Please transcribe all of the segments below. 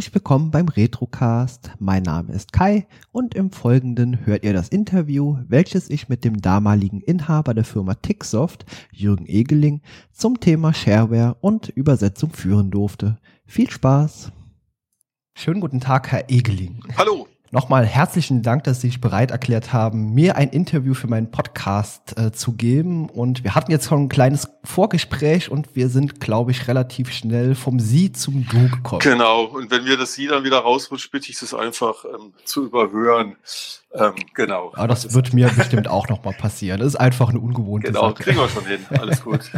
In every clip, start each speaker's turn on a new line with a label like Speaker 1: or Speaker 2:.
Speaker 1: Herzlich willkommen beim Retrocast. Mein Name ist Kai und im Folgenden hört ihr das Interview, welches ich mit dem damaligen Inhaber der Firma Ticksoft, Jürgen Egeling, zum Thema Shareware und Übersetzung führen durfte. Viel Spaß! Schönen guten Tag, Herr Egeling.
Speaker 2: Hallo.
Speaker 1: Nochmal herzlichen Dank, dass Sie sich bereit erklärt haben, mir ein Interview für meinen Podcast äh, zu geben. Und wir hatten jetzt schon ein kleines Vorgespräch und wir sind, glaube ich, relativ schnell vom Sie zum Du gekommen.
Speaker 2: Genau. Und wenn wir das Sie dann wieder rausrutscht, bitte ich es einfach ähm, zu überhören. Ähm, genau.
Speaker 1: Aber das, das wird mir bestimmt auch nochmal passieren. Das ist einfach eine ungewohnte
Speaker 2: genau,
Speaker 1: Sache.
Speaker 2: Genau, kriegen wir schon hin. Alles gut.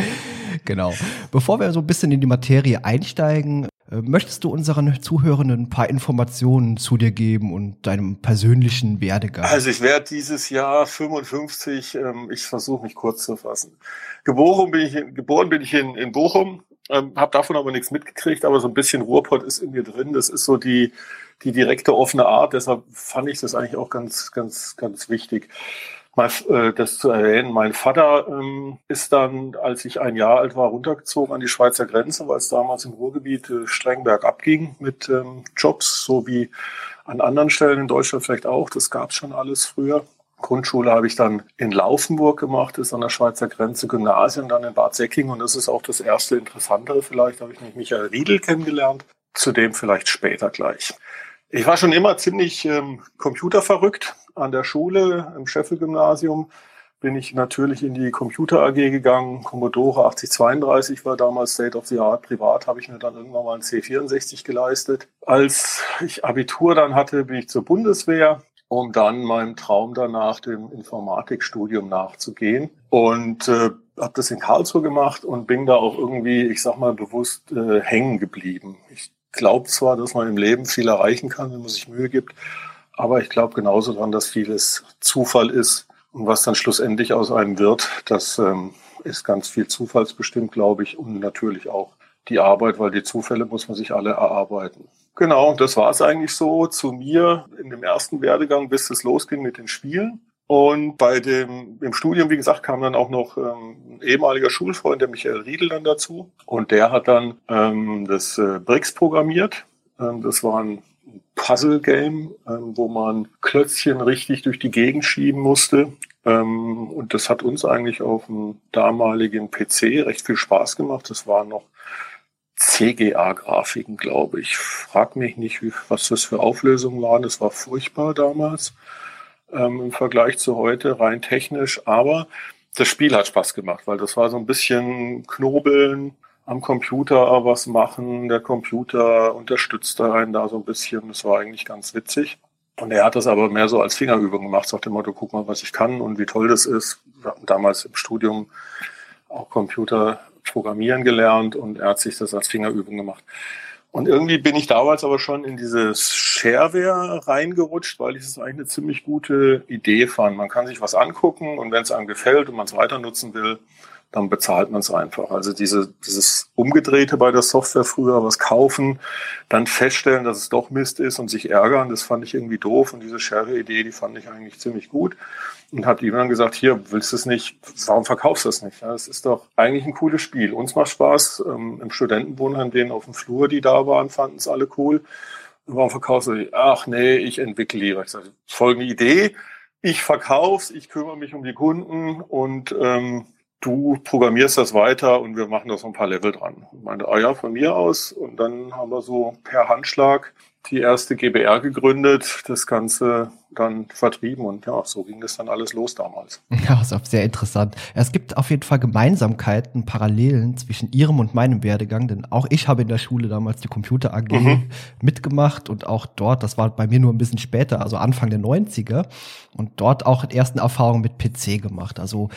Speaker 1: genau. Bevor wir so ein bisschen in die Materie einsteigen, möchtest du unseren Zuhörenden ein paar Informationen zu dir geben und deinem persönlichen Werdegang?
Speaker 2: Also ich werde dieses Jahr 55, ähm, ich versuche mich kurz zu fassen. Geboren bin ich in, geboren bin ich in, in Bochum, ähm, habe davon aber nichts mitgekriegt, aber so ein bisschen Ruhrpott ist in mir drin. Das ist so die, die direkte offene Art, deshalb fand ich das eigentlich auch ganz, ganz, ganz wichtig mal äh, das zu erwähnen. Mein Vater ähm, ist dann, als ich ein Jahr alt war, runtergezogen an die Schweizer Grenze, weil es damals im Ruhrgebiet äh, streng bergab ging mit ähm, Jobs, so wie an anderen Stellen in Deutschland vielleicht auch. Das gab es schon alles früher. Grundschule habe ich dann in Laufenburg gemacht, ist an der Schweizer Grenze, Gymnasium dann in Bad Säcking und das ist auch das erste Interessantere vielleicht, habe ich nämlich Michael Riedel kennengelernt, zudem vielleicht später gleich. Ich war schon immer ziemlich ähm, computerverrückt. An der Schule, im Scheffel-Gymnasium, bin ich natürlich in die Computer AG gegangen. Commodore 8032 war damals State of the Art. Privat habe ich mir dann irgendwann mal ein C64 geleistet. Als ich Abitur dann hatte, bin ich zur Bundeswehr, um dann meinem Traum danach dem Informatikstudium nachzugehen. Und äh, habe das in Karlsruhe gemacht und bin da auch irgendwie, ich sag mal bewusst, äh, hängen geblieben. Ich glaube zwar, dass man im Leben viel erreichen kann, wenn man sich Mühe gibt, aber ich glaube genauso daran, dass vieles Zufall ist und was dann schlussendlich aus einem wird, das ähm, ist ganz viel zufallsbestimmt, glaube ich, und natürlich auch die Arbeit, weil die Zufälle muss man sich alle erarbeiten. Genau, das war es eigentlich so zu mir in dem ersten Werdegang, bis es losging mit den Spielen. Und bei dem im Studium, wie gesagt, kam dann auch noch ähm, ein ehemaliger Schulfreund, der Michael Riedel, dann dazu. Und der hat dann ähm, das äh, BRICS programmiert. Ähm, das war ein Puzzle-Game, ähm, wo man Klötzchen richtig durch die Gegend schieben musste. Ähm, und das hat uns eigentlich auf dem damaligen PC recht viel Spaß gemacht. Das waren noch CGA-Grafiken, glaube ich. Frag mich nicht, was das für Auflösungen waren. Das war furchtbar damals ähm, im Vergleich zu heute, rein technisch. Aber das Spiel hat Spaß gemacht, weil das war so ein bisschen Knobeln am Computer was machen. Der Computer unterstützt einen da so ein bisschen. Das war eigentlich ganz witzig. Und er hat das aber mehr so als Fingerübung gemacht, sagt immer, du guck mal, was ich kann und wie toll das ist. Wir hatten damals im Studium auch Computer programmieren gelernt und er hat sich das als Fingerübung gemacht. Und irgendwie bin ich damals aber schon in dieses Shareware reingerutscht, weil ich es eigentlich eine ziemlich gute Idee fand. Man kann sich was angucken und wenn es einem gefällt und man es weiter nutzen will, dann bezahlt man es einfach. Also diese, dieses Umgedrehte bei der Software früher, was kaufen, dann feststellen, dass es doch Mist ist und sich ärgern, das fand ich irgendwie doof. Und diese Share-Idee, die fand ich eigentlich ziemlich gut. Und habe ihm dann gesagt, hier, willst du es nicht, warum verkaufst du es nicht? Ja, das ist doch eigentlich ein cooles Spiel. Uns macht Spaß. Ähm, Im Studentenwohnheim, denen auf dem Flur, die da waren, fanden es alle cool. warum verkaufst du es? Ach nee, ich entwickle lieber. Ich sage, folgende Idee, ich verkauf's, ich kümmere mich um die Kunden und ähm, du programmierst das weiter und wir machen da so ein paar Level dran. Ich meinte, ah ja, von mir aus. Und dann haben wir so per Handschlag die erste GBR gegründet, das Ganze dann vertrieben und ja, so ging das dann alles los damals.
Speaker 1: Ja, ist auch sehr interessant. Es gibt auf jeden Fall Gemeinsamkeiten, Parallelen zwischen Ihrem und meinem Werdegang, denn auch ich habe in der Schule damals die Computer AG mhm. mitgemacht und auch dort, das war bei mir nur ein bisschen später, also Anfang der 90er und dort auch die ersten Erfahrungen mit PC gemacht. Also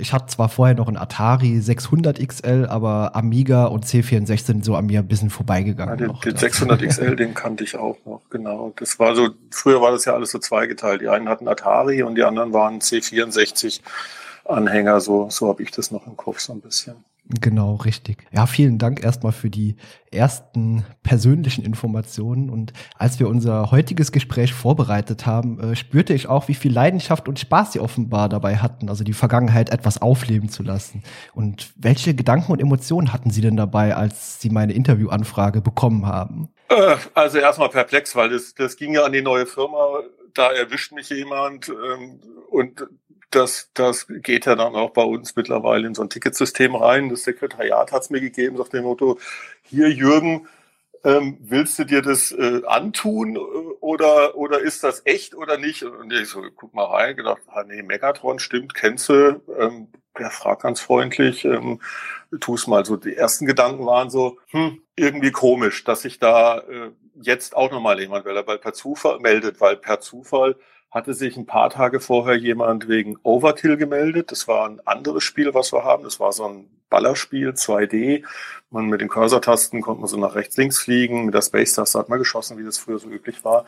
Speaker 1: ich hatte zwar vorher noch ein Atari 600 XL, aber Amiga und C64 sind so an mir ein bisschen vorbeigegangen.
Speaker 2: Ja, den, den 600 XL, den kannte ich auch noch, genau. Das war so, früher war das ja alles so zweigeteilt. Die einen hatten Atari und die anderen waren C64 Anhänger, so, so habe ich das noch im Kopf so ein bisschen.
Speaker 1: Genau, richtig. Ja, vielen Dank erstmal für die ersten persönlichen Informationen. Und als wir unser heutiges Gespräch vorbereitet haben, äh, spürte ich auch, wie viel Leidenschaft und Spaß Sie offenbar dabei hatten, also die Vergangenheit etwas aufleben zu lassen. Und welche Gedanken und Emotionen hatten Sie denn dabei, als Sie meine Interviewanfrage bekommen haben?
Speaker 2: Äh, also erstmal perplex, weil das, das ging ja an die neue Firma. Da erwischt mich jemand ähm, und das, das geht ja dann auch bei uns mittlerweile in so ein Ticketsystem rein. Das Sekretariat hat es mir gegeben, sagt dem Motto, hier Jürgen, ähm, willst du dir das äh, antun oder, oder ist das echt oder nicht? Und ich so, guck mal rein, gedacht, ah, nee, Megatron stimmt, kennst du, ähm, der fragt ganz freundlich, ähm, tu es mal so. Die ersten Gedanken waren so, hm, irgendwie komisch, dass sich da äh, jetzt auch nochmal jemand, weil er per Zufall meldet, weil per Zufall hatte sich ein paar Tage vorher jemand wegen Overkill gemeldet. Das war ein anderes Spiel, was wir haben. Das war so ein Ballerspiel, 2D. Man mit den Cursor-Tasten konnte man so nach rechts, links fliegen. Mit der Space-Taste hat man geschossen, wie das früher so üblich war.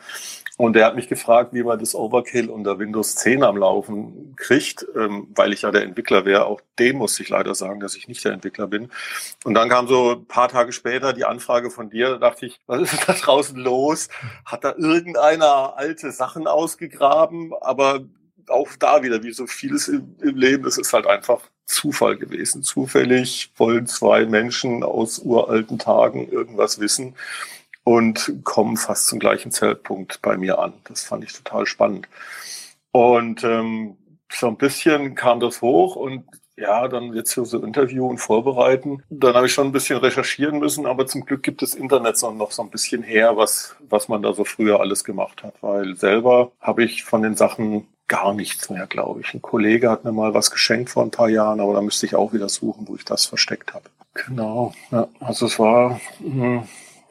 Speaker 2: Und der hat mich gefragt, wie man das Overkill unter Windows 10 am Laufen kriegt, ähm, weil ich ja der Entwickler wäre. Auch dem musste ich leider sagen, dass ich nicht der Entwickler bin. Und dann kam so ein paar Tage später die Anfrage von dir. Da dachte ich, was ist da draußen los? Hat da irgendeiner alte Sachen ausgegraben? Aber auch da wieder, wie so vieles im, im Leben, es ist halt einfach Zufall gewesen. Zufällig wollen zwei Menschen aus uralten Tagen irgendwas wissen und kommen fast zum gleichen Zeitpunkt bei mir an. Das fand ich total spannend. Und ähm, so ein bisschen kam das hoch und ja, dann jetzt für so Interview und vorbereiten. Dann habe ich schon ein bisschen recherchieren müssen, aber zum Glück gibt das Internet noch so ein bisschen her, was, was man da so früher alles gemacht hat. Weil selber habe ich von den Sachen gar nichts mehr, glaube ich. Ein Kollege hat mir mal was geschenkt vor ein paar Jahren, aber da müsste ich auch wieder suchen, wo ich das versteckt habe. Genau. Ja, also es war mh, hm,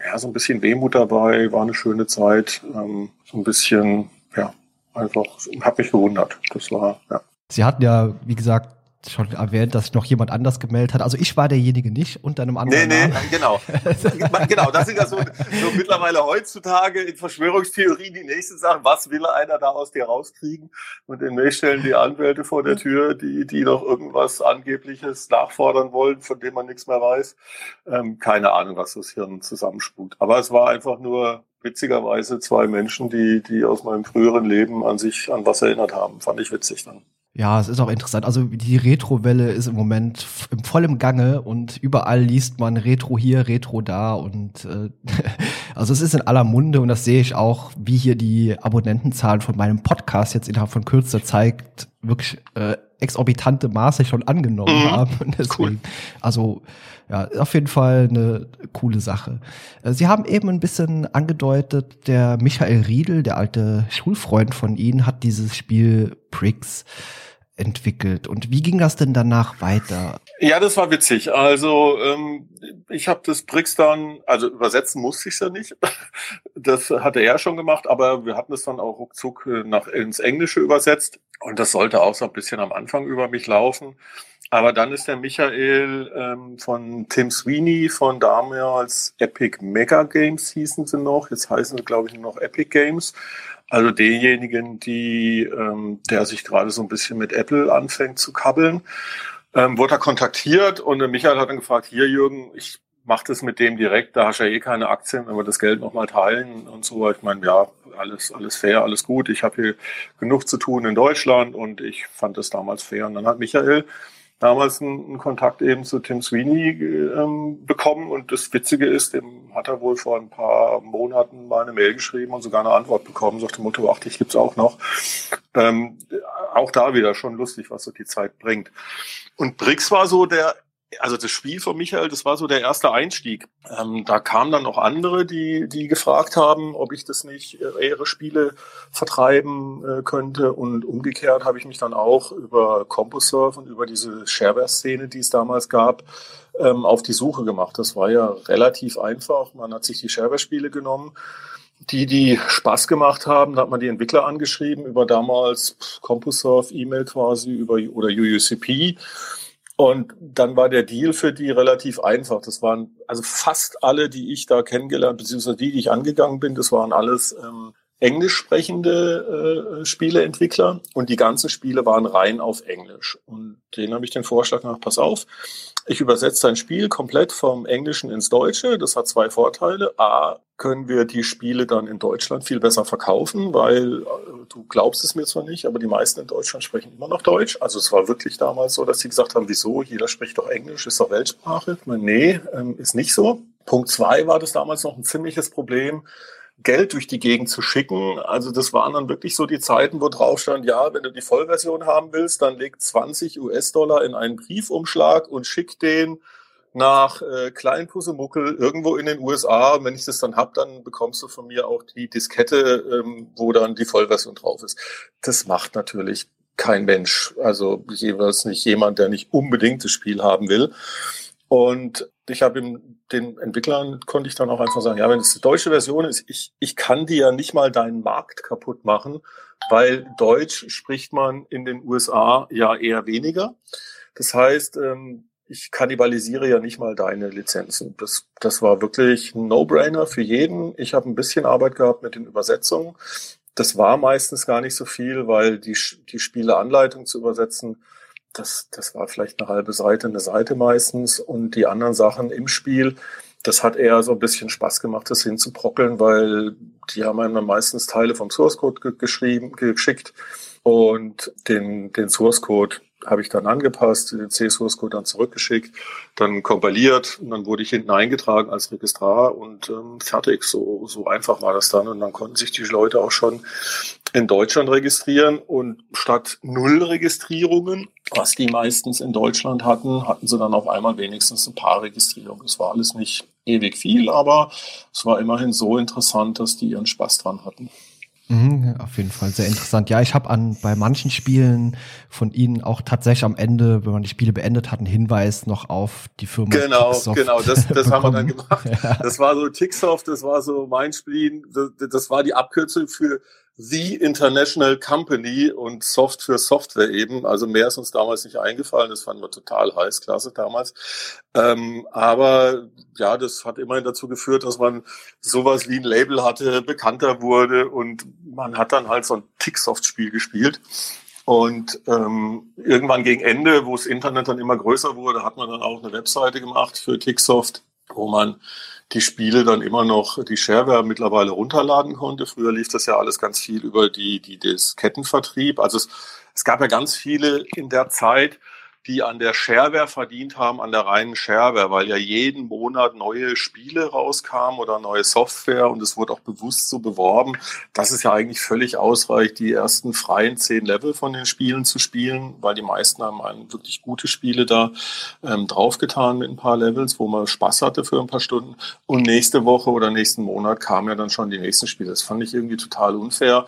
Speaker 2: ja so ein bisschen Wehmut dabei, war eine schöne Zeit, ähm, so ein bisschen ja einfach habe mich gewundert. Das war ja.
Speaker 1: Sie hatten ja, wie gesagt, schon erwähnt, dass sich noch jemand anders gemeldet hat. Also ich war derjenige nicht unter einem anderen. Nee, nee, Namen.
Speaker 2: genau. genau, das sind ja so, so mittlerweile heutzutage in Verschwörungstheorien die nächsten Sachen. Was will einer da aus dir rauskriegen? Und in May stellen die Anwälte vor der Tür, die, die noch irgendwas Angebliches nachfordern wollen, von dem man nichts mehr weiß. Ähm, keine Ahnung, was das Hirn zusammenspukt. Aber es war einfach nur witzigerweise zwei Menschen, die, die aus meinem früheren Leben an sich an was erinnert haben. Fand ich witzig dann.
Speaker 1: Ja, es ist auch interessant. Also die Retro-Welle ist im Moment im vollem Gange und überall liest man Retro hier, Retro da und äh, also es ist in aller Munde und das sehe ich auch, wie hier die Abonnentenzahlen von meinem Podcast jetzt innerhalb von kürzester Zeit wirklich äh, exorbitante Maße schon angenommen mhm. haben. Und deswegen, cool. Also ja, auf jeden Fall eine coole Sache. Äh, Sie haben eben ein bisschen angedeutet, der Michael Riedel, der alte Schulfreund von Ihnen, hat dieses Spiel Pricks entwickelt. Und wie ging das denn danach weiter?
Speaker 2: Ja, das war witzig. Also ähm, ich habe das Brix dann, also übersetzen musste ich es ja nicht. Das hatte er schon gemacht, aber wir hatten es dann auch ruckzuck äh, nach, ins Englische übersetzt. Und das sollte auch so ein bisschen am Anfang über mich laufen. Aber dann ist der Michael ähm, von Tim Sweeney von damals Epic Mega Games hießen sie noch. Jetzt heißen sie, glaube ich, nur noch Epic Games. Also denjenigen, die, ähm, der sich gerade so ein bisschen mit Apple anfängt zu kabbeln, ähm, wurde er kontaktiert und der Michael hat dann gefragt, hier Jürgen, ich mache das mit dem direkt, da hast du ja eh keine Aktien, wenn wir das Geld nochmal teilen und so. Ich meine, ja, alles, alles fair, alles gut. Ich habe hier genug zu tun in Deutschland und ich fand das damals fair. Und dann hat Michael damals einen, Kontakt eben zu Tim Sweeney ähm, bekommen und das Witzige ist, dem hat er wohl vor ein paar Monaten mal eine Mail geschrieben und sogar eine Antwort bekommen, sagt dem Motto, ach, dich gibt's auch noch. Ähm, auch da wieder schon lustig, was so die Zeit bringt. Und Brix war so der also das Spiel von Michael, das war so der erste Einstieg. Ähm, da kamen dann noch andere, die, die gefragt haben, ob ich das nicht äh, ihre Spiele vertreiben äh, könnte. Und umgekehrt habe ich mich dann auch über CompoServe und über diese Shareware-Szene, die es damals gab, ähm, auf die Suche gemacht. Das war ja relativ einfach. Man hat sich die Shareware-Spiele genommen. Die, die Spaß gemacht haben, da hat man die Entwickler angeschrieben über damals CompoServe, E-Mail quasi, über oder UUCP und dann war der Deal für die relativ einfach. Das waren also fast alle, die ich da kennengelernt, beziehungsweise die, die ich angegangen bin, das waren alles ähm, englisch sprechende äh, Spieleentwickler und die ganzen Spiele waren rein auf Englisch. Und denen habe ich den Vorschlag gemacht, pass auf, ich übersetze dein Spiel komplett vom Englischen ins Deutsche. Das hat zwei Vorteile. A, können wir die Spiele dann in Deutschland viel besser verkaufen, weil äh, du glaubst es mir zwar nicht, aber die meisten in Deutschland sprechen immer noch Deutsch. Also es war wirklich damals so, dass sie gesagt haben, wieso? Jeder spricht doch Englisch, ist doch Weltsprache. Ich meine, nee, ähm, ist nicht so. Punkt zwei war das damals noch ein ziemliches Problem Geld durch die Gegend zu schicken. Also das waren dann wirklich so die Zeiten, wo drauf stand, ja, wenn du die Vollversion haben willst, dann leg 20 US-Dollar in einen Briefumschlag und schick den nach äh, Kleinpusemuckel irgendwo in den USA. Und wenn ich das dann hab, dann bekommst du von mir auch die Diskette, ähm, wo dann die Vollversion drauf ist. Das macht natürlich kein Mensch. Also jeweils nicht jemand, der nicht unbedingt das Spiel haben will. Und ich habe den Entwicklern konnte ich dann auch einfach sagen, ja, wenn es die deutsche Version ist, ich, ich kann dir ja nicht mal deinen Markt kaputt machen, weil Deutsch spricht man in den USA ja eher weniger. Das heißt, ähm, ich kannibalisiere ja nicht mal deine Lizenzen. Das, das war wirklich ein No-Brainer für jeden. Ich habe ein bisschen Arbeit gehabt mit den Übersetzungen. Das war meistens gar nicht so viel, weil die, die Spieleanleitung zu übersetzen, das, das war vielleicht eine halbe Seite, eine Seite meistens. Und die anderen Sachen im Spiel, das hat eher so ein bisschen Spaß gemacht, das hinzubrockeln, weil die haben einem dann meistens Teile vom Source Code geschrieben, geschickt und den, den Source Code habe ich dann angepasst, den C-Source-Code dann zurückgeschickt, dann kompiliert und dann wurde ich hinten eingetragen als Registrar und ähm, fertig. So, so einfach war das dann und dann konnten sich die Leute auch schon in Deutschland registrieren und statt null Registrierungen, was die meistens in Deutschland hatten, hatten sie dann auf einmal wenigstens ein paar Registrierungen. Es war alles nicht ewig viel, aber es war immerhin so interessant, dass die ihren Spaß dran hatten.
Speaker 1: Mhm, auf jeden Fall sehr interessant. Ja, ich habe an bei manchen Spielen von Ihnen auch tatsächlich am Ende, wenn man die Spiele beendet hat, einen Hinweis noch auf die Firma.
Speaker 2: Genau, Ticksoft genau, das, das haben wir dann gemacht. Ja. Das war so Ticksoft, das war so mein Spiel, das, das war die Abkürzung für The International Company und Soft für Software eben. Also mehr ist uns damals nicht eingefallen. Das fanden wir total heiß, klasse damals. Ähm, aber ja, das hat immerhin dazu geführt, dass man sowas wie ein Label hatte, bekannter wurde und man hat dann halt so ein Ticksoft-Spiel gespielt. Und ähm, irgendwann gegen Ende, wo das Internet dann immer größer wurde, hat man dann auch eine Webseite gemacht für Ticksoft, wo man die Spiele dann immer noch die Shareware mittlerweile runterladen konnte. Früher lief das ja alles ganz viel über die, die Diskettenvertrieb. Also es, es gab ja ganz viele in der Zeit, die an der Shareware verdient haben, an der reinen Shareware, weil ja jeden Monat neue Spiele rauskamen oder neue Software und es wurde auch bewusst so beworben, dass es ja eigentlich völlig ausreicht, die ersten freien zehn Level von den Spielen zu spielen, weil die meisten haben wirklich gute Spiele da ähm, draufgetan mit ein paar Levels, wo man Spaß hatte für ein paar Stunden und nächste Woche oder nächsten Monat kamen ja dann schon die nächsten Spiele. Das fand ich irgendwie total unfair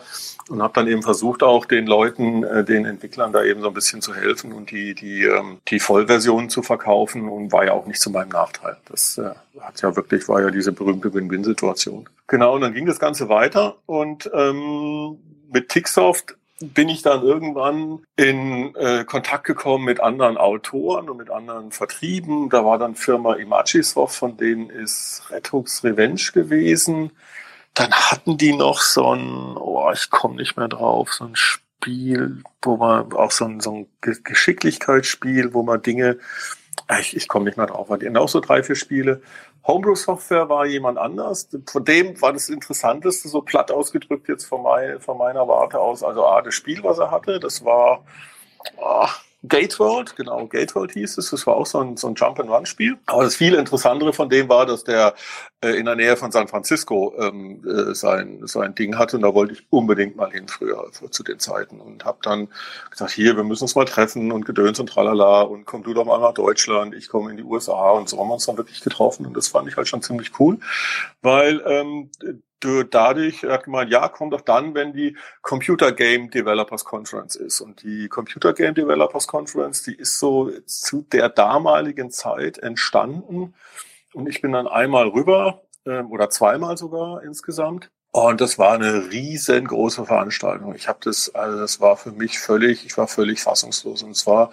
Speaker 2: und habe dann eben versucht, auch den Leuten, äh, den Entwicklern da eben so ein bisschen zu helfen und die, die, ähm, die Vollversion zu verkaufen und war ja auch nicht zu meinem Nachteil. Das äh, hat ja wirklich, war ja diese berühmte Win-Win-Situation. Genau, und dann ging das Ganze weiter und ähm, mit Ticksoft bin ich dann irgendwann in äh, Kontakt gekommen mit anderen Autoren und mit anderen Vertrieben. Da war dann Firma Imagisoft, von denen ist Redux Revenge gewesen. Dann hatten die noch so ein, oh, ich komme nicht mehr drauf, so ein Spiel, wo man auch so ein, so ein Geschicklichkeitsspiel, wo man Dinge, ah, ich, ich komme nicht mehr drauf, die auch so drei, vier Spiele. Homebrew Software war jemand anders. Von dem war das Interessanteste, so platt ausgedrückt jetzt von, mein, von meiner Warte aus. Also A, das Spiel, was er hatte, das war, oh, Gateworld, genau, Gateworld hieß es. Das war auch so ein, so ein Jump-and-Run-Spiel. Aber das viel Interessantere von dem war, dass der äh, in der Nähe von San Francisco ähm, äh, sein, sein Ding hatte. Und da wollte ich unbedingt mal hin früher, zu den Zeiten. Und habe dann gesagt, hier, wir müssen uns mal treffen und Gedöns und tralala. Und komm du doch mal nach Deutschland, ich komme in die USA. Und so haben wir uns dann wirklich getroffen. Und das fand ich halt schon ziemlich cool, weil ähm, dadurch hat gemeint, ja, komm doch dann, wenn die Computer Game Developers Conference ist. Und die Computer Game Developers Conference, die ist so zu der damaligen Zeit entstanden. Und ich bin dann einmal rüber ähm, oder zweimal sogar insgesamt. Und das war eine riesengroße Veranstaltung. Ich habe das, also das war für mich völlig, ich war völlig fassungslos. Und zwar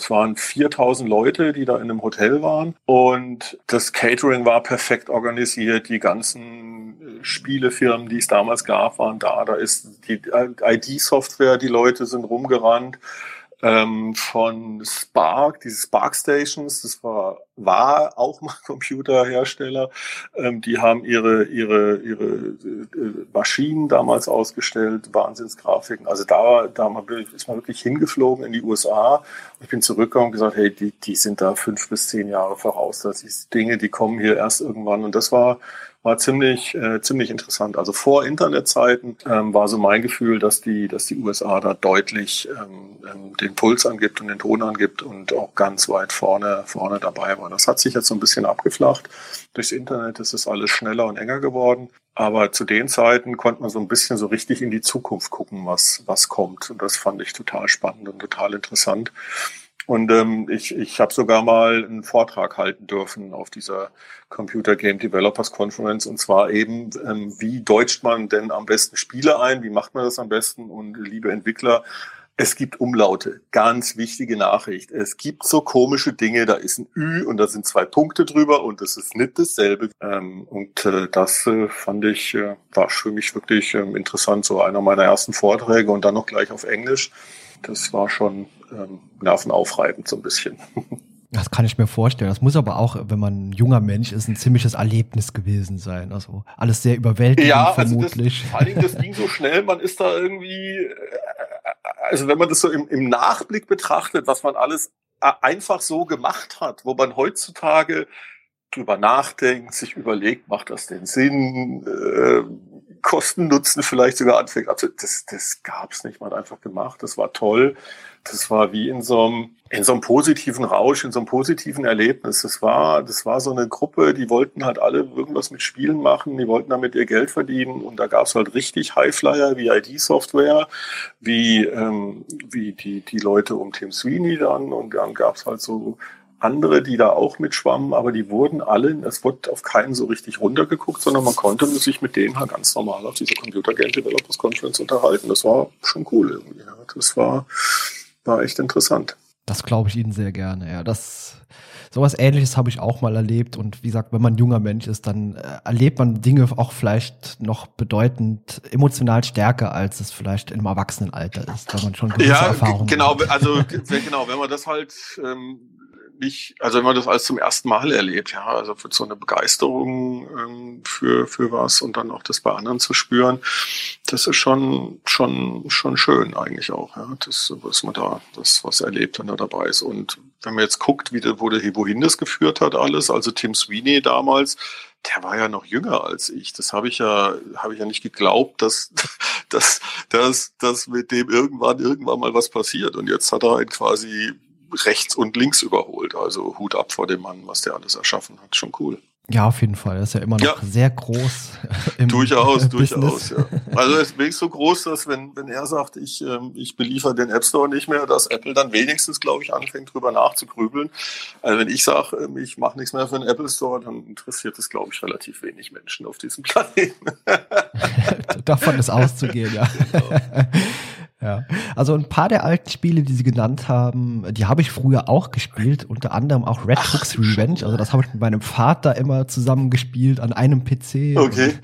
Speaker 2: Es waren 4000 Leute, die da in einem Hotel waren und das Catering war perfekt organisiert. Die ganzen äh, Spielefirmen, die es damals gab, waren da. Da ist die ID-Software, die Leute sind rumgerannt ähm, von Spark, diese Spark Stations, das war, war auch mal Computerhersteller, ähm, die haben ihre, ihre, ihre äh, Maschinen damals ausgestellt, Wahnsinnsgrafiken. Also da, da ist man wirklich hingeflogen in die USA. Ich bin zurückgekommen und gesagt, hey, die, die sind da fünf bis zehn Jahre voraus. Das ist Dinge, die kommen hier erst irgendwann. Und das war war ziemlich, äh, ziemlich interessant. Also vor Internetzeiten ähm, war so mein Gefühl, dass die, dass die USA da deutlich ähm, ähm, den Puls angibt und den Ton angibt und auch ganz weit vorne, vorne dabei war. Das hat sich jetzt so ein bisschen abgeflacht. Durchs Internet ist es alles schneller und enger geworden. Aber zu den Zeiten konnte man so ein bisschen so richtig in die Zukunft gucken, was, was kommt. Und das fand ich total spannend und total interessant. Und ähm, ich, ich habe sogar mal einen Vortrag halten dürfen auf dieser Computer Game Developers Conference und zwar eben, ähm, wie deutscht man denn am besten Spiele ein, wie macht man das am besten und liebe Entwickler, es gibt Umlaute, ganz wichtige Nachricht. Es gibt so komische Dinge, da ist ein Ü und da sind zwei Punkte drüber und das ist nicht dasselbe. Ähm, und äh, das äh, fand ich, äh, war für mich wirklich ähm, interessant, so einer meiner ersten Vorträge und dann noch gleich auf Englisch. Das war schon ähm, nervenaufreibend so ein bisschen.
Speaker 1: Das kann ich mir vorstellen. Das muss aber auch, wenn man ein junger Mensch ist, ein ziemliches Erlebnis gewesen sein. Also alles sehr überwältigend ja, also vermutlich.
Speaker 2: Das, vor allem, das ging so schnell, man ist da irgendwie, äh, also wenn man das so im, im Nachblick betrachtet, was man alles äh, einfach so gemacht hat, wo man heutzutage drüber nachdenkt, sich überlegt, macht das den Sinn, äh, Kosten Nutzen vielleicht sogar anfängt. Also das, das gab es nicht, man hat einfach gemacht, das war toll. Das war wie in so einem, in so einem positiven Rausch, in so einem positiven Erlebnis. Das war, das war so eine Gruppe, die wollten halt alle irgendwas mit Spielen machen, die wollten damit ihr Geld verdienen und da gab es halt richtig Highflyer wie ID-Software, wie, ähm, wie die, die Leute um Tim Sweeney dann und dann gab es halt so andere, die da auch mitschwammen, aber die wurden alle, es wurde auf keinen so richtig runtergeguckt, sondern man konnte sich mit denen halt ganz normal auf dieser Computer Game Developers Conference unterhalten. Das war schon cool irgendwie. Ja. Das war, war echt interessant.
Speaker 1: Das glaube ich Ihnen sehr gerne, ja. Das, sowas ähnliches habe ich auch mal erlebt. Und wie gesagt, wenn man ein junger Mensch ist, dann äh, erlebt man Dinge auch vielleicht noch bedeutend emotional stärker, als es vielleicht im Erwachsenenalter ist, weil man schon gewisse ja, Erfahrungen
Speaker 2: genau, hat. also genau, wenn man das halt ähm, nicht, also wenn man das alles zum ersten Mal erlebt, ja, also für so eine Begeisterung ähm, für, für was und dann auch das bei anderen zu spüren, das ist schon, schon, schon schön eigentlich auch, ja, das, was man da, das, was erlebt, wenn er dabei ist. Und wenn man jetzt guckt, wie, wo der, wohin das geführt hat alles, also Tim Sweeney damals, der war ja noch jünger als ich. Das habe ich ja, habe ich ja nicht geglaubt, dass, dass, dass, dass mit dem irgendwann, irgendwann mal was passiert. Und jetzt hat er halt quasi rechts und links überholt. Also Hut ab vor dem Mann, was der alles erschaffen hat. Schon cool.
Speaker 1: Ja, auf jeden Fall. Er ist ja immer noch ja. sehr groß.
Speaker 2: Im durchaus, durchaus, ja. Also er ist wirklich so groß, dass wenn, wenn er sagt, ich, ähm, ich beliefer den App Store nicht mehr, dass Apple dann wenigstens, glaube ich, anfängt, drüber nachzugrübeln. Also wenn ich sage, ähm, ich mache nichts mehr für den Apple Store, dann interessiert es, glaube ich, relativ wenig Menschen auf diesem Planeten.
Speaker 1: Davon ist auszugehen, ja. Genau. Ja, also ein paar der alten Spiele, die Sie genannt haben, die habe ich früher auch gespielt, unter anderem auch Red Ach, Hooks Revenge. Also das habe ich mit meinem Vater immer zusammen gespielt an einem PC.
Speaker 2: Okay.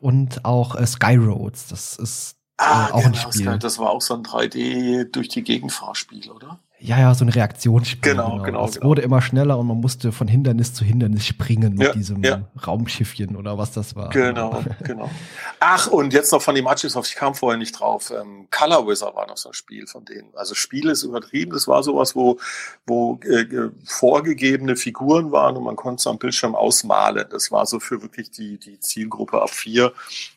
Speaker 1: Und, und auch äh, Sky Roads, das ist äh, ah, auch genau, ein Spiel. Sky,
Speaker 2: das war auch so ein 3D durch die Gegend Fahrspiel, oder?
Speaker 1: Ja, ja, so ein Reaktionsspiel.
Speaker 2: Genau, genau. genau
Speaker 1: es
Speaker 2: genau.
Speaker 1: wurde immer schneller und man musste von Hindernis zu Hindernis springen mit ja, diesem ja. Raumschiffchen oder was das war.
Speaker 2: Genau, genau. Ach, und jetzt noch von dem Microsoft, ich kam vorher nicht drauf. Ähm, Color Wizard war noch so ein Spiel von denen. Also Spiel ist übertrieben, das war sowas, wo, wo äh, vorgegebene Figuren waren und man konnte es am Bildschirm ausmalen. Das war so für wirklich die, die Zielgruppe ab vier.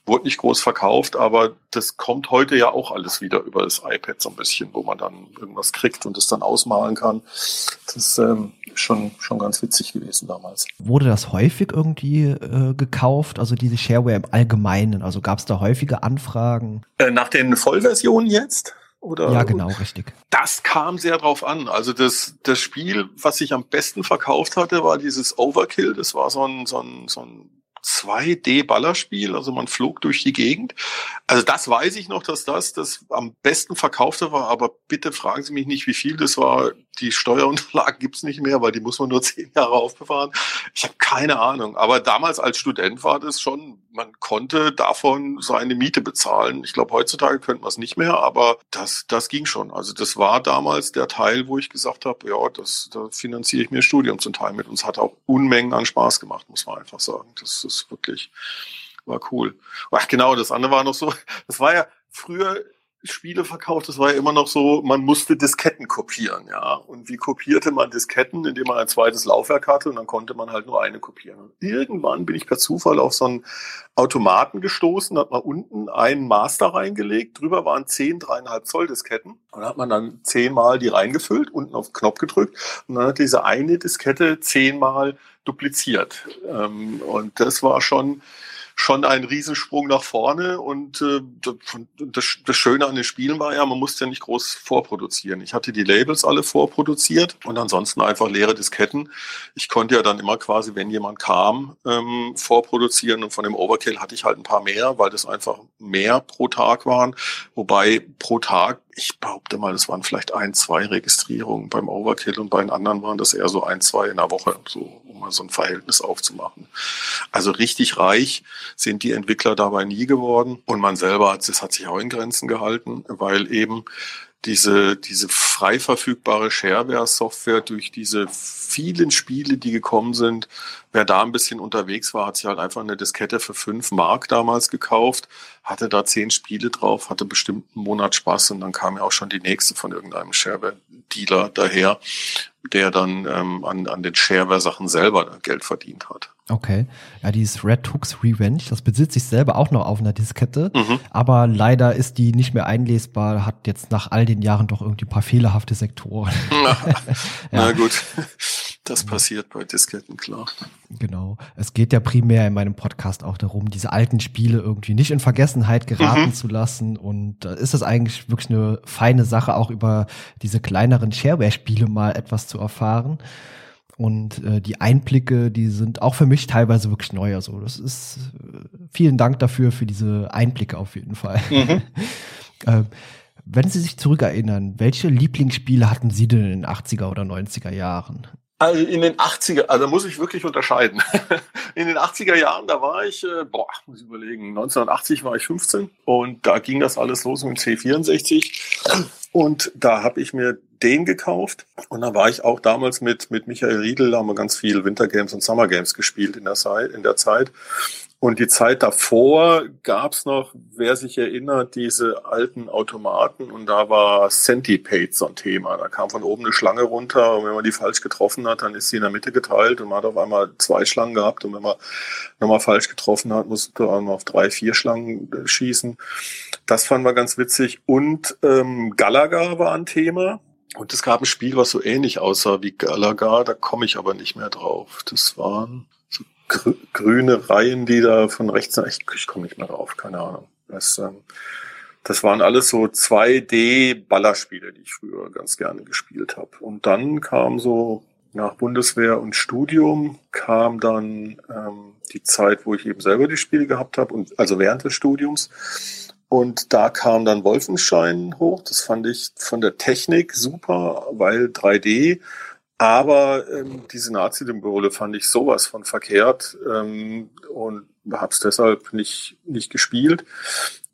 Speaker 2: Wurde nicht groß verkauft, aber das kommt heute ja auch alles wieder über das iPad so ein bisschen, wo man dann irgendwas kriegt und das dann ausmalen kann. Das ist ähm, schon, schon ganz witzig gewesen damals.
Speaker 1: Wurde das häufig irgendwie äh, gekauft, also diese Shareware im Allgemeinen? Also gab es da häufige Anfragen?
Speaker 2: Äh, nach den Vollversionen jetzt? Oder?
Speaker 1: Ja, genau, richtig.
Speaker 2: Das kam sehr drauf an. Also das, das Spiel, was sich am besten verkauft hatte, war dieses Overkill. Das war so ein, so ein, so ein 2D-Ballerspiel, also man flog durch die Gegend. Also das weiß ich noch, dass das das am besten verkaufte war, aber bitte fragen Sie mich nicht, wie viel das war. Die Steuerunterlagen gibt's nicht mehr, weil die muss man nur zehn Jahre aufbewahren. Ich habe keine Ahnung. Aber damals als Student war das schon, man konnte davon seine Miete bezahlen. Ich glaube, heutzutage könnte man es nicht mehr, aber das, das ging schon. Also das war damals der Teil, wo ich gesagt habe, ja, das, da finanziere ich mir Studium zum Teil mit. Und es hat auch Unmengen an Spaß gemacht, muss man einfach sagen. Das ist wirklich, war cool. Ach genau, das andere war noch so, das war ja früher Spiele verkauft, das war ja immer noch so, man musste Disketten kopieren, ja. Und wie kopierte man Disketten, indem man ein zweites Laufwerk hatte und dann konnte man halt nur eine kopieren. Und irgendwann bin ich per Zufall auf so einen Automaten gestoßen, hat man unten einen Master reingelegt, drüber waren zehn dreieinhalb Zoll Disketten und dann hat man dann zehnmal die reingefüllt, unten auf den Knopf gedrückt und dann hat diese eine Diskette zehnmal dupliziert. Ähm, und das war schon, schon ein Riesensprung nach vorne. Und äh, das, das Schöne an den Spielen war ja, man musste ja nicht groß vorproduzieren. Ich hatte die Labels alle vorproduziert und ansonsten einfach leere Disketten. Ich konnte ja dann immer quasi, wenn jemand kam, ähm, vorproduzieren und von dem Overkill hatte ich halt ein paar mehr, weil das einfach mehr pro Tag waren. Wobei pro Tag ich behaupte mal, es waren vielleicht ein, zwei Registrierungen beim Overkill und bei den anderen waren das eher so ein, zwei in der Woche, so um mal so ein Verhältnis aufzumachen. Also richtig reich sind die Entwickler dabei nie geworden und man selber hat, das hat sich auch in Grenzen gehalten, weil eben diese, diese frei verfügbare Shareware-Software durch diese vielen Spiele, die gekommen sind, wer da ein bisschen unterwegs war, hat sich halt einfach eine Diskette für fünf Mark damals gekauft, hatte da zehn Spiele drauf, hatte bestimmt einen Monat Spaß und dann kam ja auch schon die nächste von irgendeinem Shareware-Dealer daher, der dann ähm, an, an den Shareware-Sachen selber Geld verdient hat.
Speaker 1: Okay. Ja, dieses Red Hooks Revenge, das besitze ich selber auch noch auf einer Diskette, mhm. aber leider ist die nicht mehr einlesbar, hat jetzt nach all den Jahren doch irgendwie ein paar fehlerhafte Sektoren.
Speaker 2: Na, ja. na gut. Das passiert bei Disketten, klar.
Speaker 1: Genau. Es geht ja primär in meinem Podcast auch darum, diese alten Spiele irgendwie nicht in Vergessenheit geraten mhm. zu lassen. Und da ist es eigentlich wirklich eine feine Sache, auch über diese kleineren Shareware-Spiele mal etwas zu erfahren. Und äh, die Einblicke, die sind auch für mich teilweise wirklich neu. Also das ist äh, vielen Dank dafür, für diese Einblicke auf jeden Fall. Mhm. äh, wenn Sie sich zurückerinnern, welche Lieblingsspiele hatten Sie denn in den 80er oder 90er Jahren?
Speaker 2: Also in den 80er, also muss ich wirklich unterscheiden. In den 80er Jahren, da war ich, äh, boah, muss ich überlegen, 1980 war ich 15 und da ging das alles los mit dem C64 und da habe ich mir den gekauft. Und da war ich auch damals mit, mit Michael Riedel, da haben wir ganz viel Winter Games und Summer Games gespielt in der Zeit, in der Zeit. Und die Zeit davor gab's noch, wer sich erinnert, diese alten Automaten. Und da war Centipede so ein Thema. Da kam von oben eine Schlange runter. Und wenn man die falsch getroffen hat, dann ist sie in der Mitte geteilt. Und man hat auf einmal zwei Schlangen gehabt. Und wenn man nochmal falsch getroffen hat, musste man auf drei, vier Schlangen äh, schießen. Das fanden wir ganz witzig. Und ähm, Galaga war ein Thema. Und es gab ein Spiel, was so ähnlich aussah wie Galaga, da komme ich aber nicht mehr drauf. Das waren grü grüne Reihen, die da von rechts nach, ich, ich komme nicht mehr drauf, keine Ahnung. Das, ähm, das waren alles so 2D-Ballerspiele, die ich früher ganz gerne gespielt habe. Und dann kam so nach Bundeswehr und Studium kam dann ähm, die Zeit, wo ich eben selber die Spiele gehabt habe und also während des Studiums. Und da kam dann Wolfenstein hoch. Das fand ich von der Technik super, weil 3D aber ähm, diese Nazi-Symbole fand ich sowas von verkehrt ähm, und habe es deshalb nicht, nicht gespielt.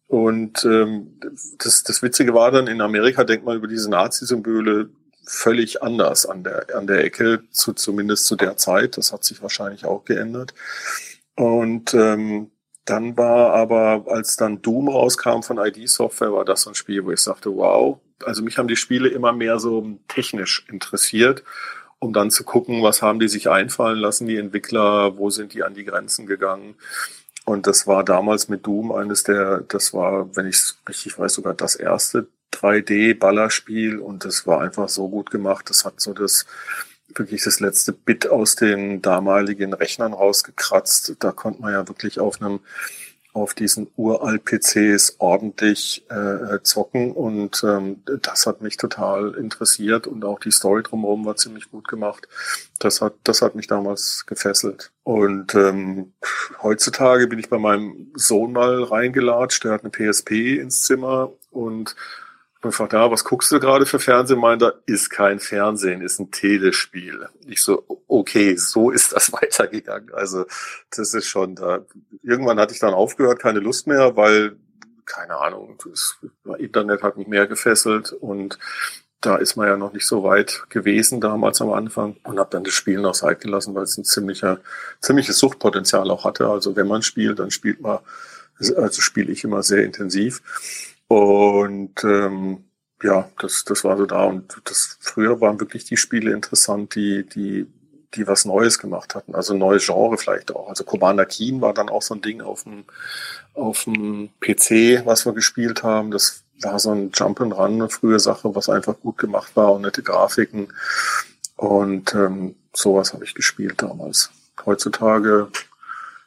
Speaker 2: Und ähm, das, das Witzige war dann, in Amerika denkt man über diese Nazi-Symbole völlig anders an der, an der Ecke, zu, zumindest zu der Zeit. Das hat sich wahrscheinlich auch geändert. Und ähm, dann war aber, als dann Doom rauskam von ID Software, war das so ein Spiel, wo ich sagte, wow, also mich haben die Spiele immer mehr so technisch interessiert um dann zu gucken, was haben die sich einfallen lassen, die Entwickler, wo sind die an die Grenzen gegangen. Und das war damals mit Doom eines der, das war, wenn ich es richtig weiß, sogar das erste 3D-Ballerspiel und das war einfach so gut gemacht. Das hat so das wirklich das letzte Bit aus den damaligen Rechnern rausgekratzt. Da konnte man ja wirklich auf einem auf diesen Uralt-PCs ordentlich äh, zocken und ähm, das hat mich total interessiert und auch die Story drumherum war ziemlich gut gemacht. Das hat, das hat mich damals gefesselt. Und ähm, heutzutage bin ich bei meinem Sohn mal reingelatscht, der hat eine PSP ins Zimmer und und fragt, ja, was guckst du gerade für Fernsehen? Meint er, ist kein Fernsehen, ist ein Telespiel. Ich so, okay, so ist das weitergegangen. Also, das ist schon da. Irgendwann hatte ich dann aufgehört, keine Lust mehr, weil, keine Ahnung, das Internet hat mich mehr gefesselt und da ist man ja noch nicht so weit gewesen damals am Anfang und habe dann das Spielen auf Seite gelassen, weil es ein ziemlicher, ziemliches Suchtpotenzial auch hatte. Also wenn man spielt, dann spielt man, also spiele ich immer sehr intensiv. Und ähm, ja, das, das war so da. Und das früher waren wirklich die Spiele interessant, die, die, die was Neues gemacht hatten. Also neues Genre vielleicht auch. Also Commander Keen war dann auch so ein Ding auf dem, auf dem PC, was wir gespielt haben. Das war so ein Jump and Run, eine frühe Sache, was einfach gut gemacht war und nette Grafiken. Und ähm, sowas habe ich gespielt damals. Heutzutage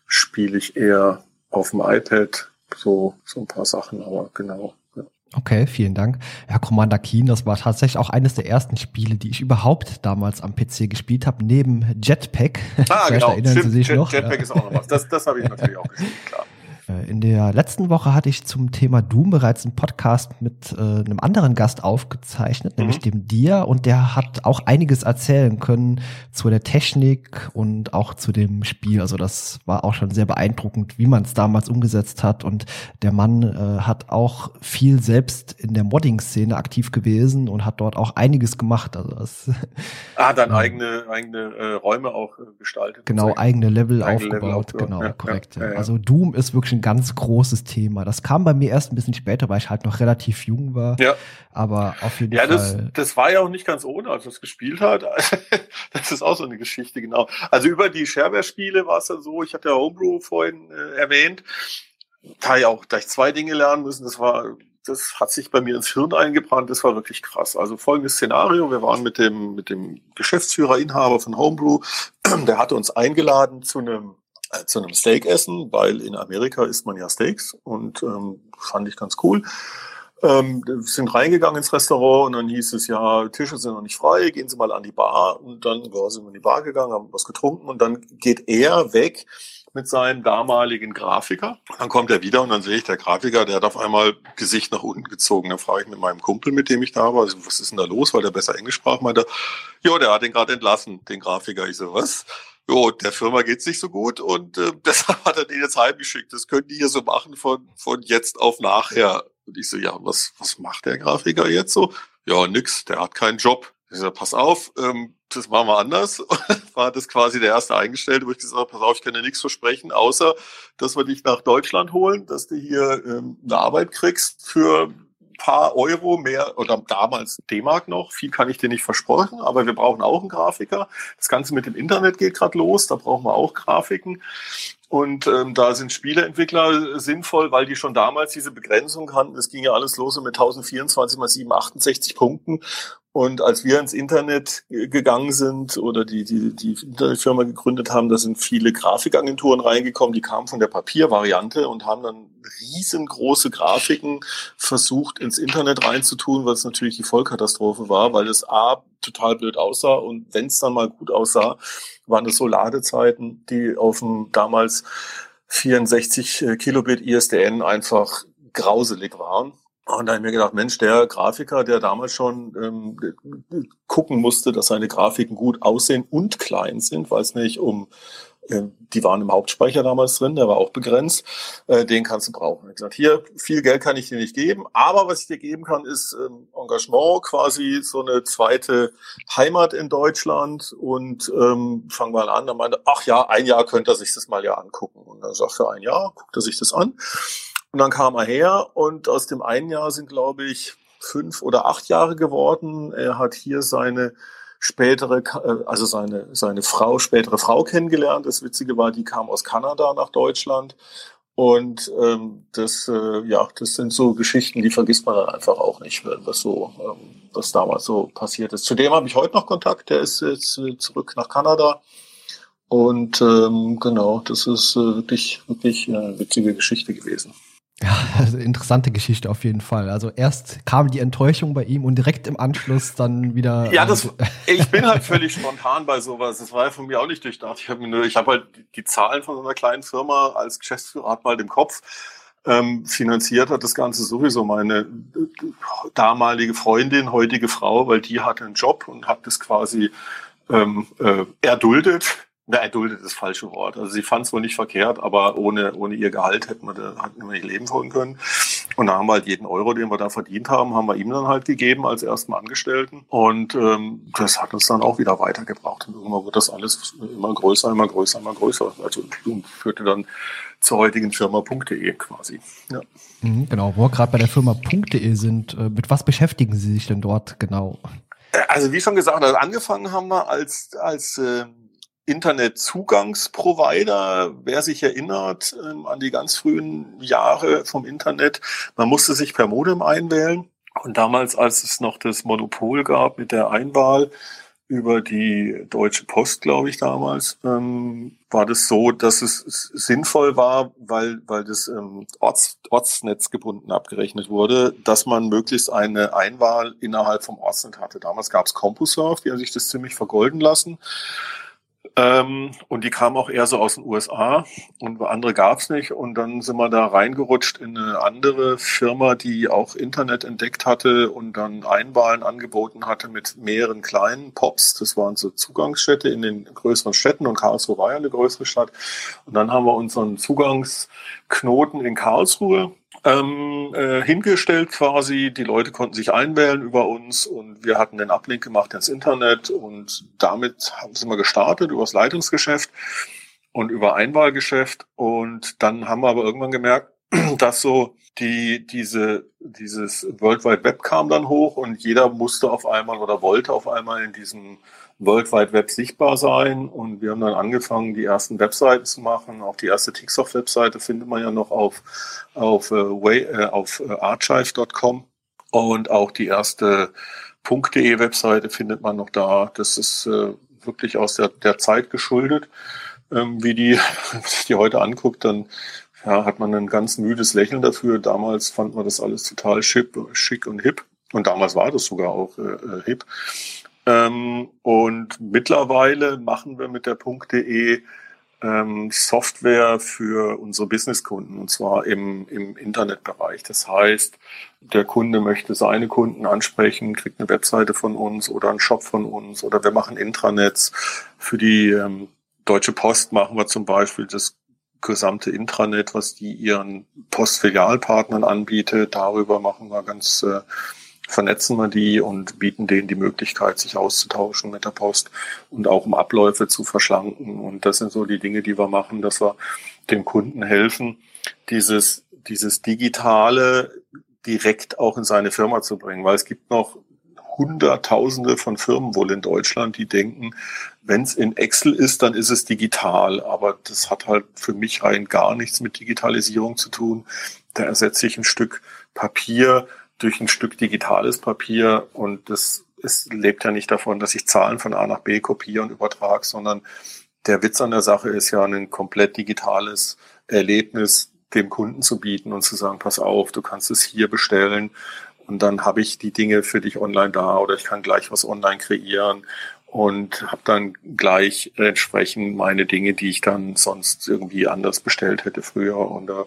Speaker 2: spiele ich eher auf dem iPad so, so ein paar Sachen, aber genau. Ja.
Speaker 1: Okay, vielen Dank. Ja, Commander Keen, das war tatsächlich auch eines der ersten Spiele, die ich überhaupt damals am PC gespielt habe, neben Jetpack.
Speaker 2: Ah, genau. Erinnern Stimmt, Sie sich Jet, noch? Jetpack ist auch noch was. Das, das habe ich natürlich auch gespielt, klar.
Speaker 1: Äh, in der letzten Woche hatte ich zum Thema Doom bereits einen Podcast mit äh, einem anderen Gast aufgezeichnet, mhm. nämlich dem Dir, und der hat auch einiges erzählen können zu der Technik und auch zu dem Spiel. Also das war auch schon sehr beeindruckend, wie man es damals umgesetzt hat. Und der Mann äh, hat auch viel selbst in der Modding-Szene aktiv gewesen und hat dort auch einiges gemacht. Also das,
Speaker 2: ah, dann äh, eigene eigene äh, Räume auch äh, gestaltet.
Speaker 1: Genau, eigene Level eigene aufgebaut. Level genau, ja, korrekt. Ja, ja. Also Doom ist wirklich ein ganz großes Thema. Das kam bei mir erst ein bisschen später, weil ich halt noch relativ jung war. Ja. Aber auf jeden
Speaker 2: ja,
Speaker 1: Fall.
Speaker 2: Ja, das, das war ja auch nicht ganz ohne, als es gespielt hat. das ist auch so eine Geschichte, genau. Also über die Shareware-Spiele war es dann so, ich hatte ja Homebrew vorhin äh, erwähnt. Da habe ich auch gleich zwei Dinge lernen müssen. Das war das hat sich bei mir ins Hirn eingebrannt. Das war wirklich krass. Also folgendes Szenario. Wir waren mit dem, mit dem Geschäftsführer, Inhaber von Homebrew. Der hatte uns eingeladen zu einem zu einem Steakessen, weil in Amerika isst man ja Steaks und ähm, fand ich ganz cool. Ähm, sind reingegangen ins Restaurant und dann hieß es, ja, Tische sind noch nicht frei, gehen Sie mal an die Bar. Und dann ja, sind wir in die Bar gegangen, haben was getrunken und dann geht er weg mit seinem damaligen Grafiker. Dann kommt er wieder und dann sehe ich, der Grafiker, der hat auf einmal Gesicht nach unten gezogen. Dann frage ich mit meinem Kumpel, mit dem ich da war, was ist denn da los, weil der besser Englisch sprach, meinte, ja, der hat den gerade entlassen, den Grafiker. Ich so, was? Jo, der Firma geht's nicht so gut und äh, deshalb hat er den jetzt heimgeschickt. Das können die hier so machen von, von jetzt auf nachher. Und ich so, ja, was, was macht der Grafiker jetzt so? Ja, nix, der hat keinen Job. Ich so, pass auf, ähm, das machen wir anders. war das quasi der erste Eingestellte, wo ich gesagt habe, pass auf, ich kann dir nichts versprechen, außer, dass wir dich nach Deutschland holen, dass du hier ähm, eine Arbeit kriegst für paar Euro mehr oder damals D-Mark noch. Viel kann ich dir nicht versprechen, aber wir brauchen auch einen Grafiker. Das Ganze mit dem Internet geht gerade los, da brauchen wir auch Grafiken. Und ähm, da sind Spieleentwickler sinnvoll, weil die schon damals diese Begrenzung hatten. Es ging ja alles los mit 1024 mal 768 Punkten. Und als wir ins Internet gegangen sind oder die, die, die Internetfirma gegründet haben, da sind viele Grafikagenturen reingekommen, die kamen von der Papiervariante und haben dann riesengroße Grafiken versucht ins Internet reinzutun, was natürlich die Vollkatastrophe war, weil es A total blöd aussah und wenn es dann mal gut aussah, waren es so Ladezeiten, die auf dem damals 64 Kilobit ISDN einfach grauselig waren. Und da habe ich mir gedacht, Mensch, der Grafiker, der damals schon ähm, gucken musste, dass seine Grafiken gut aussehen und klein sind, weil es nicht um, äh, die waren im Hauptspeicher damals drin, der war auch begrenzt, äh, den kannst du brauchen. Ich gesagt, hier, viel Geld kann ich dir nicht geben, aber was ich dir geben kann, ist ähm, Engagement, quasi so eine zweite Heimat in Deutschland und ähm, fangen wir an. Da meinte, ach ja, ein Jahr könnte er sich das mal ja angucken. Und dann sagt er, ein Jahr, guckt er sich das an. Und dann kam er her und aus dem einen Jahr sind, glaube ich, fünf oder acht Jahre geworden. Er hat hier seine spätere, äh, also seine, seine Frau, spätere Frau kennengelernt. Das Witzige war, die kam aus Kanada nach Deutschland. Und ähm, das, äh, ja, das sind so Geschichten, die vergisst man dann einfach auch nicht, was so, ähm, was damals so passiert ist. Zudem habe ich heute noch Kontakt. Der ist jetzt zurück nach Kanada Und ähm, genau, das ist äh, wirklich, wirklich eine witzige Geschichte gewesen.
Speaker 1: Ja, also interessante Geschichte auf jeden Fall. Also erst kam die Enttäuschung bei ihm und direkt im Anschluss dann wieder.
Speaker 2: Ja, das, ich bin halt völlig spontan bei sowas. Das war ja von mir auch nicht durchdacht. Ich habe mir hab halt die Zahlen von so einer kleinen Firma als Geschäftsführer hat mal im Kopf. Ähm, finanziert hat das Ganze sowieso meine damalige Freundin, heutige Frau, weil die hatte einen Job und hat das quasi ähm, äh, erduldet na, erduldet ist das falsche Wort. Also sie fand es wohl nicht verkehrt, aber ohne, ohne ihr Gehalt hätten wir, da, hätten wir nicht leben wollen können. Und da haben wir halt jeden Euro, den wir da verdient haben, haben wir ihm dann halt gegeben als ersten Angestellten. Und ähm, das hat uns dann auch wieder weitergebracht. Und irgendwann wird das alles immer größer, immer größer, immer größer. Also führte dann zur heutigen Firma.de quasi. Ja.
Speaker 1: Mhm, genau, wo wir gerade bei der Firma.de sind, äh, mit was beschäftigen Sie sich denn dort genau?
Speaker 2: Also wie schon gesagt, also angefangen haben wir als, als äh, Internetzugangsprovider, wer sich erinnert ähm, an die ganz frühen Jahre vom Internet, man musste sich per Modem einwählen. Und damals, als es noch das Monopol gab mit der Einwahl über die Deutsche Post, glaube ich, damals, ähm, war das so, dass es sinnvoll war, weil, weil das ähm, Orts, Ortsnetz gebunden abgerechnet wurde, dass man möglichst eine Einwahl innerhalb vom Ortsnetz hatte. Damals gab es CompuServe, die haben sich das ziemlich vergolden lassen. Ähm, und die kamen auch eher so aus den USA und andere gab's nicht. Und dann sind wir da reingerutscht in eine andere Firma, die auch Internet entdeckt hatte und dann Einwahlen angeboten hatte mit mehreren kleinen Pops. Das waren so Zugangsstädte in den größeren Städten und Karlsruhe war ja eine größere Stadt. Und dann haben wir unseren Zugangsknoten in Karlsruhe ähm, äh, hingestellt quasi. Die Leute konnten sich einwählen über uns und wir hatten den Ablink gemacht ins Internet und damit haben wir gestartet über das Leitungsgeschäft und über Einwahlgeschäft und dann haben wir aber irgendwann gemerkt, dass so die, diese, dieses World Wide Web kam dann hoch und jeder musste auf einmal oder wollte auf einmal in diesem World Wide Web sichtbar sein. Und wir haben dann angefangen, die ersten Webseiten zu machen. Auch die erste Tixoff-Webseite findet man ja noch auf, auf, äh, way, äh, auf äh, archive.com. Und auch die erste .de Webseite findet man noch da. Das ist äh, wirklich aus der, der Zeit geschuldet. Ähm, wie die, wenn sich die heute anguckt, dann ja, hat man ein ganz müdes Lächeln dafür. Damals fand man das alles total schick, schick und hip. Und damals war das sogar auch äh, äh hip. Ähm, und mittlerweile machen wir mit der Punkt.de ähm, Software für unsere Businesskunden und zwar im, im Internetbereich. Das heißt, der Kunde möchte seine Kunden ansprechen, kriegt eine Webseite von uns oder einen Shop von uns oder wir machen Intranets. Für die ähm, Deutsche Post machen wir zum Beispiel das gesamte Intranet, was die ihren Postfilialpartnern anbietet. Darüber machen wir ganz äh, vernetzen wir die und bieten denen die Möglichkeit, sich auszutauschen mit der Post und auch um Abläufe zu verschlanken. Und das sind so die Dinge, die wir machen, dass wir dem Kunden helfen, dieses, dieses Digitale direkt auch in seine Firma zu bringen, weil es gibt noch Hunderttausende von Firmen wohl in Deutschland, die denken, wenn es in Excel ist, dann ist es digital. Aber das hat halt für mich rein gar nichts mit Digitalisierung zu tun. Da ersetze ich ein Stück Papier durch ein Stück digitales Papier und das es lebt ja nicht davon, dass ich Zahlen von A nach B kopiere und übertrage, sondern der Witz an der Sache ist ja ein komplett digitales Erlebnis dem Kunden zu bieten und zu sagen, pass auf, du kannst es hier bestellen und dann habe ich die Dinge für dich online da oder ich kann gleich was online kreieren und habe dann gleich entsprechend meine Dinge, die ich dann sonst irgendwie anders bestellt hätte früher oder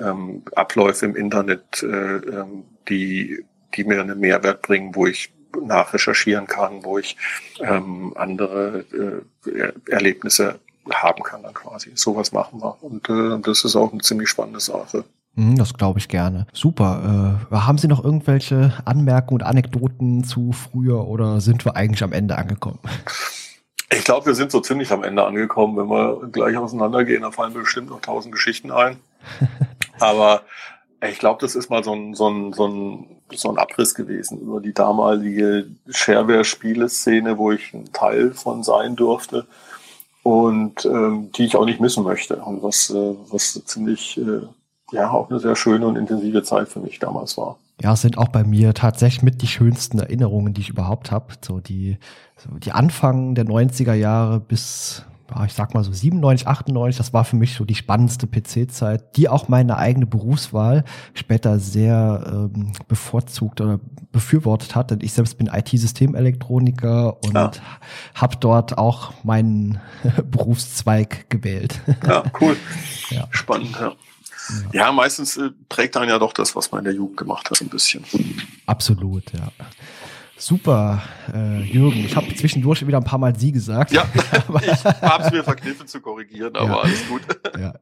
Speaker 2: ähm, Abläufe im Internet, äh, ähm, die, die mir einen Mehrwert bringen, wo ich nachrecherchieren kann, wo ich ähm, andere äh, Erlebnisse haben kann dann quasi. Sowas machen wir. Und äh, das ist auch eine ziemlich spannende Sache.
Speaker 1: Mhm, das glaube ich gerne. Super. Äh, haben Sie noch irgendwelche Anmerkungen und Anekdoten zu früher oder sind wir eigentlich am Ende angekommen?
Speaker 2: Ich glaube, wir sind so ziemlich am Ende angekommen. Wenn wir gleich auseinandergehen, da fallen bestimmt noch tausend Geschichten ein. Aber ich glaube, das ist mal so ein, so, ein, so, ein, so ein Abriss gewesen über die damalige Shareware-Spieleszene, wo ich ein Teil von sein durfte und ähm, die ich auch nicht missen möchte. Und was, äh, was ziemlich, äh, ja, auch eine sehr schöne und intensive Zeit für mich damals war.
Speaker 1: Ja, es sind auch bei mir tatsächlich mit die schönsten Erinnerungen, die ich überhaupt habe. So die, so die Anfang der 90er Jahre bis ich sag mal so 97, 98, das war für mich so die spannendste PC-Zeit, die auch meine eigene Berufswahl später sehr ähm, bevorzugt oder befürwortet hat. Denn ich selbst bin IT-Systemelektroniker und ja. habe dort auch meinen Berufszweig gewählt.
Speaker 2: Ja, cool. Ja. Spannend, ja. Ja, meistens äh, prägt dann ja doch das, was man in der Jugend gemacht hat, ein bisschen.
Speaker 1: Absolut, ja. Super, äh, Jürgen. Ich habe zwischendurch wieder ein paar Mal Sie gesagt.
Speaker 2: Ja, ich habe es mir verkniffen zu korrigieren, aber ja. alles gut.
Speaker 1: Ja.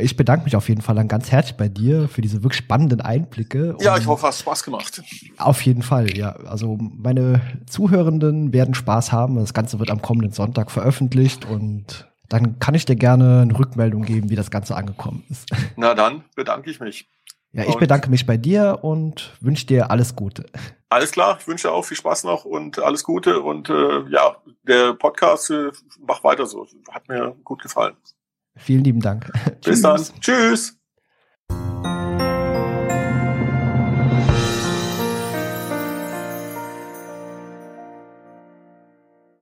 Speaker 1: Ich bedanke mich auf jeden Fall dann ganz herzlich bei dir für diese wirklich spannenden Einblicke.
Speaker 2: Ja, ich hoffe, es hat Spaß gemacht.
Speaker 1: Auf jeden Fall, ja. Also meine Zuhörenden werden Spaß haben. Das Ganze wird am kommenden Sonntag veröffentlicht und dann kann ich dir gerne eine Rückmeldung geben, wie das Ganze angekommen ist.
Speaker 2: Na dann bedanke ich mich.
Speaker 1: Ja, ich und bedanke mich bei dir und wünsche dir alles Gute.
Speaker 2: Alles klar, ich wünsche auch viel Spaß noch und alles Gute. Und äh, ja, der Podcast äh, macht weiter so. Hat mir gut gefallen.
Speaker 1: Vielen lieben Dank.
Speaker 2: Bis dann. Tschüss.